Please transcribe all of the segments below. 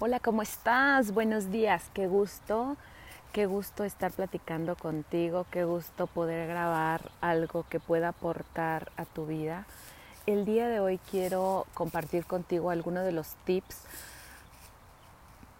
Hola, ¿cómo estás? Buenos días, qué gusto, qué gusto estar platicando contigo, qué gusto poder grabar algo que pueda aportar a tu vida. El día de hoy quiero compartir contigo algunos de los tips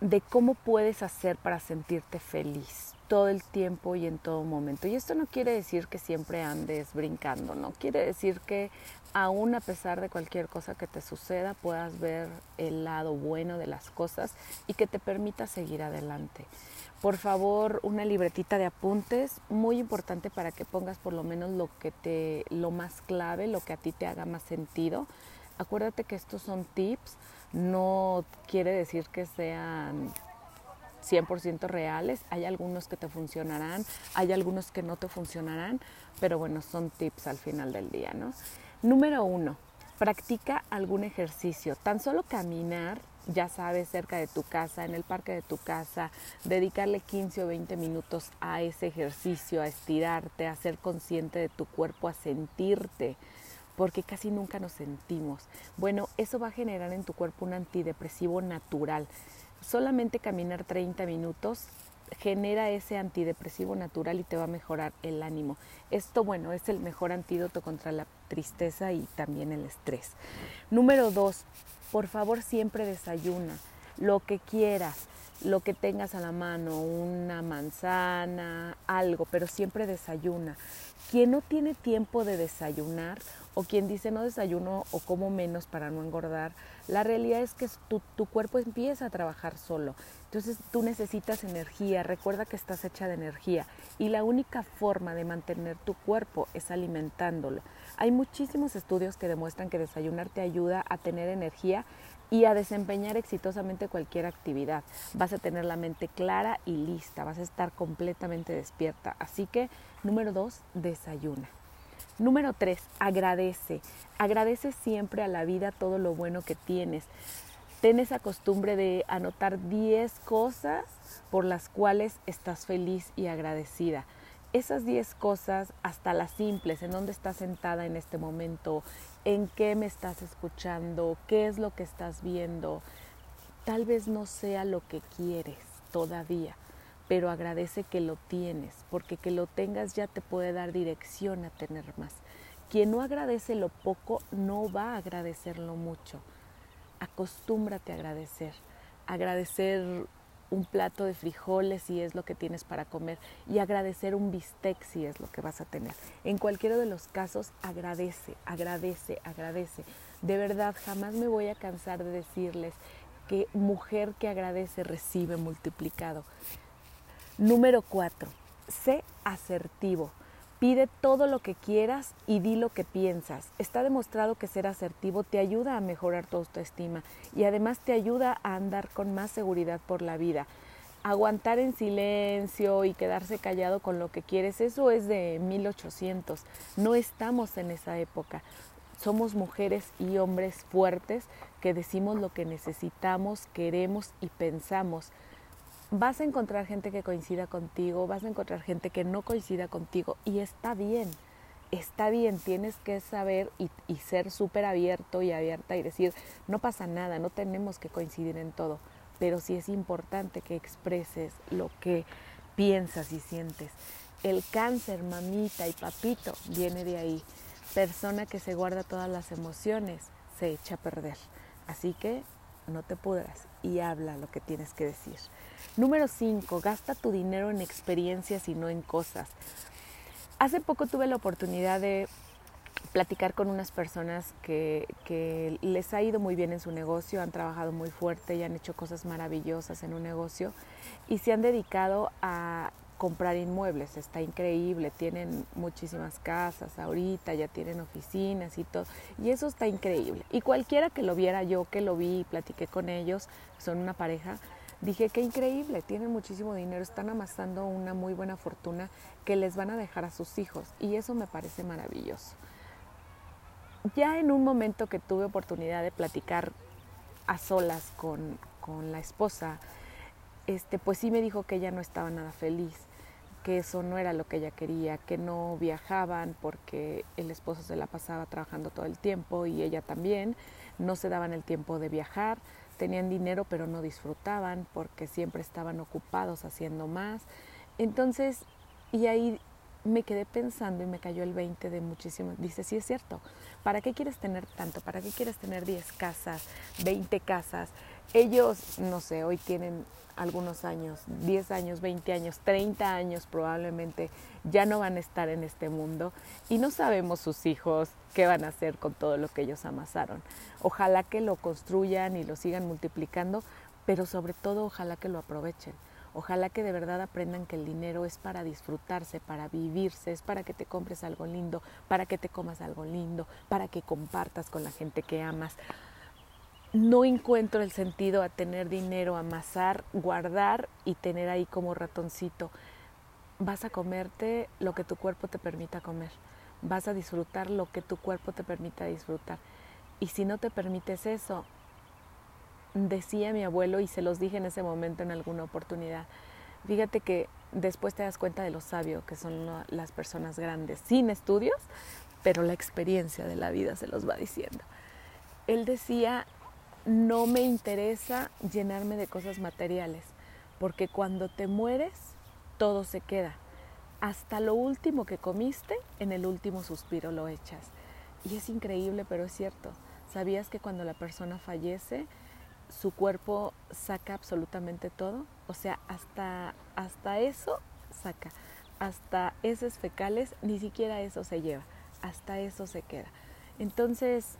de cómo puedes hacer para sentirte feliz todo el tiempo y en todo momento. Y esto no quiere decir que siempre andes brincando, no quiere decir que aún a pesar de cualquier cosa que te suceda puedas ver el lado bueno de las cosas y que te permita seguir adelante. Por favor, una libretita de apuntes, muy importante para que pongas por lo menos lo que te lo más clave, lo que a ti te haga más sentido. Acuérdate que estos son tips, no quiere decir que sean 100% reales, hay algunos que te funcionarán, hay algunos que no te funcionarán, pero bueno, son tips al final del día, ¿no? Número uno, practica algún ejercicio, tan solo caminar, ya sabes, cerca de tu casa, en el parque de tu casa, dedicarle 15 o 20 minutos a ese ejercicio, a estirarte, a ser consciente de tu cuerpo, a sentirte, porque casi nunca nos sentimos. Bueno, eso va a generar en tu cuerpo un antidepresivo natural solamente caminar 30 minutos genera ese antidepresivo natural y te va a mejorar el ánimo. Esto, bueno, es el mejor antídoto contra la tristeza y también el estrés. Número dos, por favor siempre desayuna lo que quieras, lo que tengas a la mano, una manzana, algo, pero siempre desayuna. Quien no tiene tiempo de desayunar o quien dice no desayuno o como menos para no engordar, la realidad es que tu, cuerpo empieza a trabajar solo. Entonces tú necesitas energía, recuerda que estás hecha de energía y la única forma de mantener tu cuerpo es alimentándolo. Hay muchísimos estudios que demuestran que desayunar te ayuda a tener energía y a desempeñar exitosamente cualquier actividad. Vas a tener la mente clara y lista, vas a estar completamente despierta. Así que, número dos, desayuna. Número tres, agradece. Agradece siempre a la vida todo lo bueno que tienes. Ten esa costumbre de anotar 10 cosas por las cuales estás feliz y agradecida. Esas 10 cosas, hasta las simples, en dónde estás sentada en este momento, en qué me estás escuchando, qué es lo que estás viendo, tal vez no sea lo que quieres todavía, pero agradece que lo tienes, porque que lo tengas ya te puede dar dirección a tener más. Quien no agradece lo poco no va a agradecerlo mucho. Acostúmbrate a agradecer. Agradecer un plato de frijoles si es lo que tienes para comer y agradecer un bistec si es lo que vas a tener. En cualquiera de los casos, agradece, agradece, agradece. De verdad, jamás me voy a cansar de decirles que mujer que agradece recibe multiplicado. Número cuatro, sé asertivo. Pide todo lo que quieras y di lo que piensas. Está demostrado que ser asertivo te ayuda a mejorar tu autoestima y además te ayuda a andar con más seguridad por la vida. Aguantar en silencio y quedarse callado con lo que quieres, eso es de 1800. No estamos en esa época. Somos mujeres y hombres fuertes que decimos lo que necesitamos, queremos y pensamos vas a encontrar gente que coincida contigo, vas a encontrar gente que no coincida contigo y está bien, está bien, tienes que saber y, ser súper abierto y abierta y decir, no pasa nada, no tenemos que coincidir en todo, pero sí es importante que expreses lo que piensas y sientes. El cáncer, mamita y papito, viene de ahí. Persona que se guarda todas las emociones se echa a perder. Así que no te pudras y habla lo que tienes que decir. Número 5, gasta tu dinero en experiencias y no en cosas. Hace poco tuve la oportunidad de platicar con unas personas que, que, les ha ido muy bien en su negocio, han trabajado muy fuerte y han hecho cosas maravillosas en un negocio y se han dedicado a comprar inmuebles, está increíble, tienen muchísimas casas ahorita, ya tienen oficinas y todo, y eso está increíble. Y cualquiera que lo viera, yo que lo vi y platiqué con ellos, son una pareja, dije qué increíble, tienen muchísimo dinero, están amasando una muy buena fortuna que les van a dejar a sus hijos, y eso me parece maravilloso. Ya en un momento que tuve oportunidad de platicar a solas con, con la esposa, este, pues sí me dijo que ella no estaba nada feliz, que eso no era lo que ella quería, que no viajaban porque el esposo se la pasaba trabajando todo el tiempo y ella también, no se daban el tiempo de viajar, tenían dinero pero no disfrutaban porque siempre estaban ocupados haciendo más. Entonces, y ahí me quedé pensando y me cayó el 20 de muchísimo. Dice, sí es cierto, ¿para qué quieres tener tanto? ¿Para qué quieres tener 10 casas, 20 casas? Ellos, no sé, hoy tienen algunos años, 10 años, 20 años, 30 años probablemente, ya no van a estar en este mundo y no sabemos sus hijos qué van a hacer con todo lo que ellos amasaron. Ojalá que lo construyan y lo sigan multiplicando, pero sobre todo ojalá que lo aprovechen Ojalá que de verdad aprendan que el dinero es para disfrutarse, para vivirse, es para que te compres algo lindo, para que te comas algo lindo, para que compartas con la gente que amas. No encuentro el sentido a tener dinero, amasar, guardar y tener ahí como ratoncito. Vas a comerte lo que tu cuerpo te permita comer. Vas a disfrutar lo que tu cuerpo te permita disfrutar. Y si no te permites eso, decía mi abuelo y se los dije en ese momento en alguna oportunidad. Fíjate que después te das cuenta de lo sabio que son las personas grandes, sin estudios, pero la experiencia de la vida se los va diciendo. Él decía, no me interesa llenarme de cosas materiales, porque cuando te mueres, todo se queda. Hasta lo último que comiste, en el último suspiro lo echas. Y es increíble, pero es cierto. ¿Sabías que cuando la persona fallece, su cuerpo saca absolutamente todo, o sea, hasta, hasta eso saca, hasta esos fecales, ni siquiera eso se lleva, hasta eso se queda. Entonces,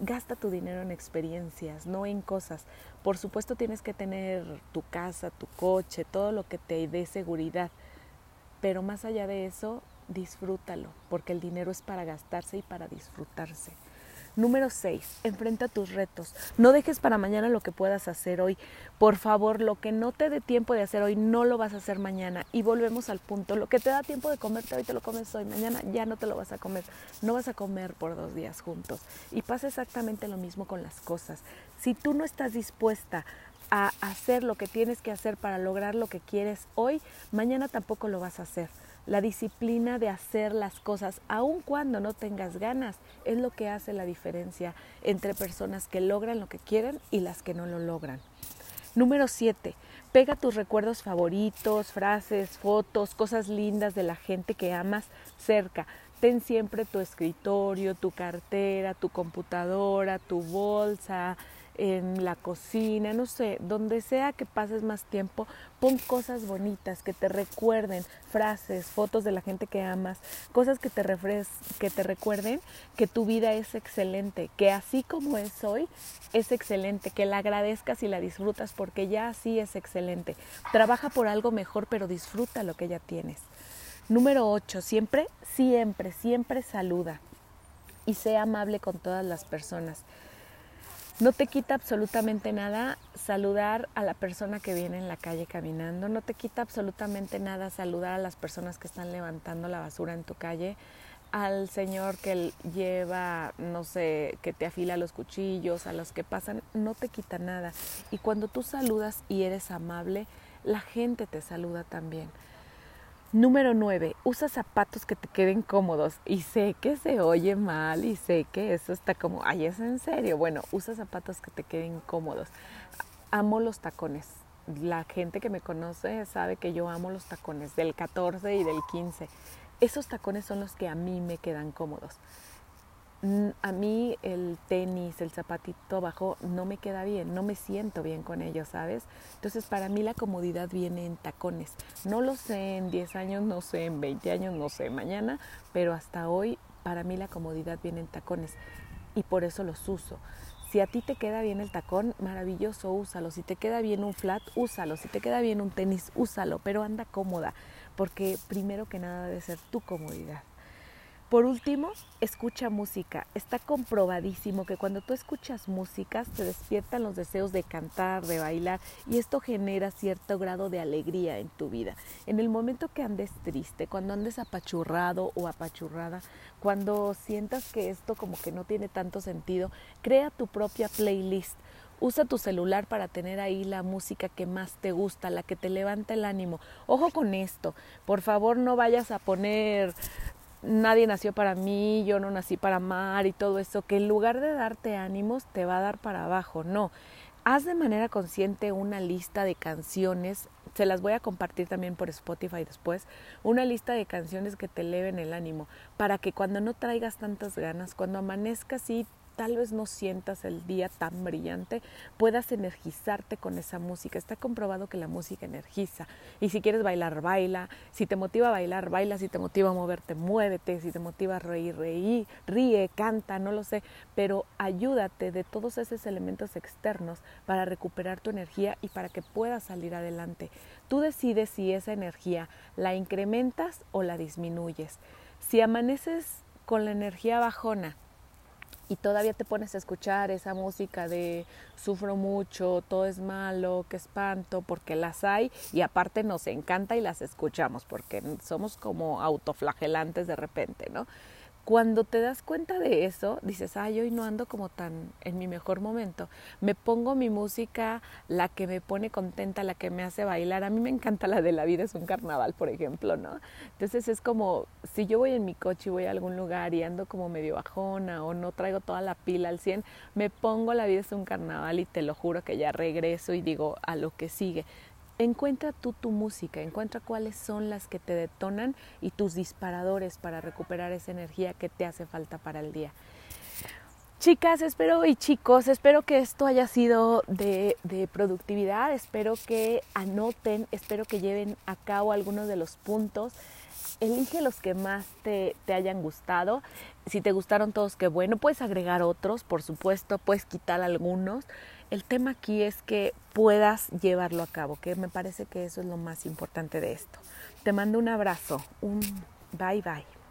gasta tu dinero en experiencias, no en cosas. Por supuesto tienes que tener tu casa, tu coche, todo lo que te dé seguridad, pero más allá de eso, disfrútalo, porque el dinero es para gastarse y para disfrutarse. Número 6. Enfrenta tus retos. No dejes para mañana lo que puedas hacer hoy. Por favor, lo que no te dé tiempo de hacer hoy, no lo vas a hacer mañana. Y volvemos al punto. Lo que te da tiempo de comerte hoy, te lo comes hoy. Mañana ya no te lo vas a comer. No vas a comer por dos días juntos. Y pasa exactamente lo mismo con las cosas. Si tú no estás dispuesta a hacer lo que tienes que hacer para lograr lo que quieres hoy, mañana tampoco lo vas a hacer. La disciplina de hacer las cosas, aun cuando no tengas ganas, es lo que hace la diferencia entre personas que logran lo que quieren y las que no lo logran. Número 7. Pega tus recuerdos favoritos, frases, fotos, cosas lindas de la gente que amas cerca. Ten siempre tu escritorio, tu cartera, tu computadora, tu bolsa, en la cocina, no sé, donde sea que pases más tiempo, pon cosas bonitas que te recuerden, frases, fotos de la gente que amas, cosas que te, que te recuerden que tu vida es excelente, que así como es hoy, es excelente, que la agradezcas y la disfrutas porque ya así es excelente. Trabaja por algo mejor, pero disfruta lo que ya tienes. Número 8, siempre, siempre, siempre saluda y sea amable con todas las personas. No te quita absolutamente nada saludar a la persona que viene en la calle caminando, no te quita absolutamente nada saludar a las personas que están levantando la basura en tu calle, al señor que lleva, no sé, que te afila los cuchillos, a los que pasan, no te quita nada. Y cuando tú saludas y eres amable, la gente te saluda también. Número 9. Usa zapatos que te queden cómodos. Y sé que se oye mal y sé que eso está como, ay, es en serio. Bueno, usa zapatos que te queden cómodos. Amo los tacones. La gente que me conoce sabe que yo amo los tacones del 14 y del 15. Esos tacones son los que a mí me quedan cómodos a mí el tenis, el zapatito bajo no me queda bien, no me siento bien con ellos, ¿sabes? Entonces para mí la comodidad viene en tacones. No lo sé en 10 años, no sé en 20 años, no sé mañana, pero hasta hoy para mí la comodidad viene en tacones y por eso los uso. Si a ti te queda bien el tacón, maravilloso, úsalo. Si te queda bien un flat, úsalo. Si te queda bien un tenis, úsalo, pero anda cómoda, porque primero que nada debe ser tu comodidad. Por último, escucha música. Está comprobadísimo que cuando tú escuchas música te despiertan los deseos de cantar, de bailar y esto genera cierto grado de alegría en tu vida. En el momento que andes triste, cuando andes apachurrado o apachurrada, cuando sientas que esto como que no tiene tanto sentido, crea tu propia playlist. Usa tu celular para tener ahí la música que más te gusta, la que te levanta el ánimo. Ojo con esto, por favor no vayas a poner nadie nació para mí, yo no nací para amar y todo eso, que en lugar de darte ánimos te va a dar para abajo, no. haz de manera consciente una lista de canciones, se las voy a compartir también por Spotify después, una lista de canciones que te eleven el ánimo, para que cuando no traigas tantas ganas, cuando amanezcas y tal vez no sientas el día tan brillante, puedas energizarte con esa música. Está comprobado que la música energiza. Y si quieres bailar, baila. Si te motiva a bailar, baila. Si te motiva a moverte, muévete. Si te motiva a reír, reí, ríe, canta, no lo sé. Pero ayúdate de todos esos elementos externos para recuperar tu energía y para que puedas salir adelante. Tú decides si esa energía la incrementas o la disminuyes. Si amaneces con la energía bajona, y todavía te pones a escuchar esa música de sufro mucho, todo es malo, qué espanto, porque las hay y aparte nos encanta y las escuchamos porque somos como autoflagelantes de repente, ¿no? Cuando te das cuenta de eso, dices, ay, hoy no ando como tan en mi mejor momento. Me pongo mi música, la que me pone contenta, la que me hace bailar. A mí me encanta la de la vida es un carnaval, por ejemplo, ¿no? Entonces es como, si yo voy en mi coche y voy a algún lugar y ando como medio bajona o no traigo toda la pila al 100, me pongo la vida es un carnaval y te lo juro que ya regreso y digo a lo que sigue. Encuentra tú tu música, encuentra cuáles son las que te detonan y tus disparadores para recuperar esa energía que te hace falta para el día. Chicas, espero y chicos, espero que esto haya sido de, productividad, espero que anoten, espero que lleven a cabo algunos de los puntos. Elige los que más te, te hayan gustado. Si te gustaron todos, qué bueno. Puedes agregar otros, por supuesto, puedes quitar algunos. El tema aquí es que puedas llevarlo a cabo, que me parece que eso es lo más importante de esto. Te mando un abrazo, un bye bye.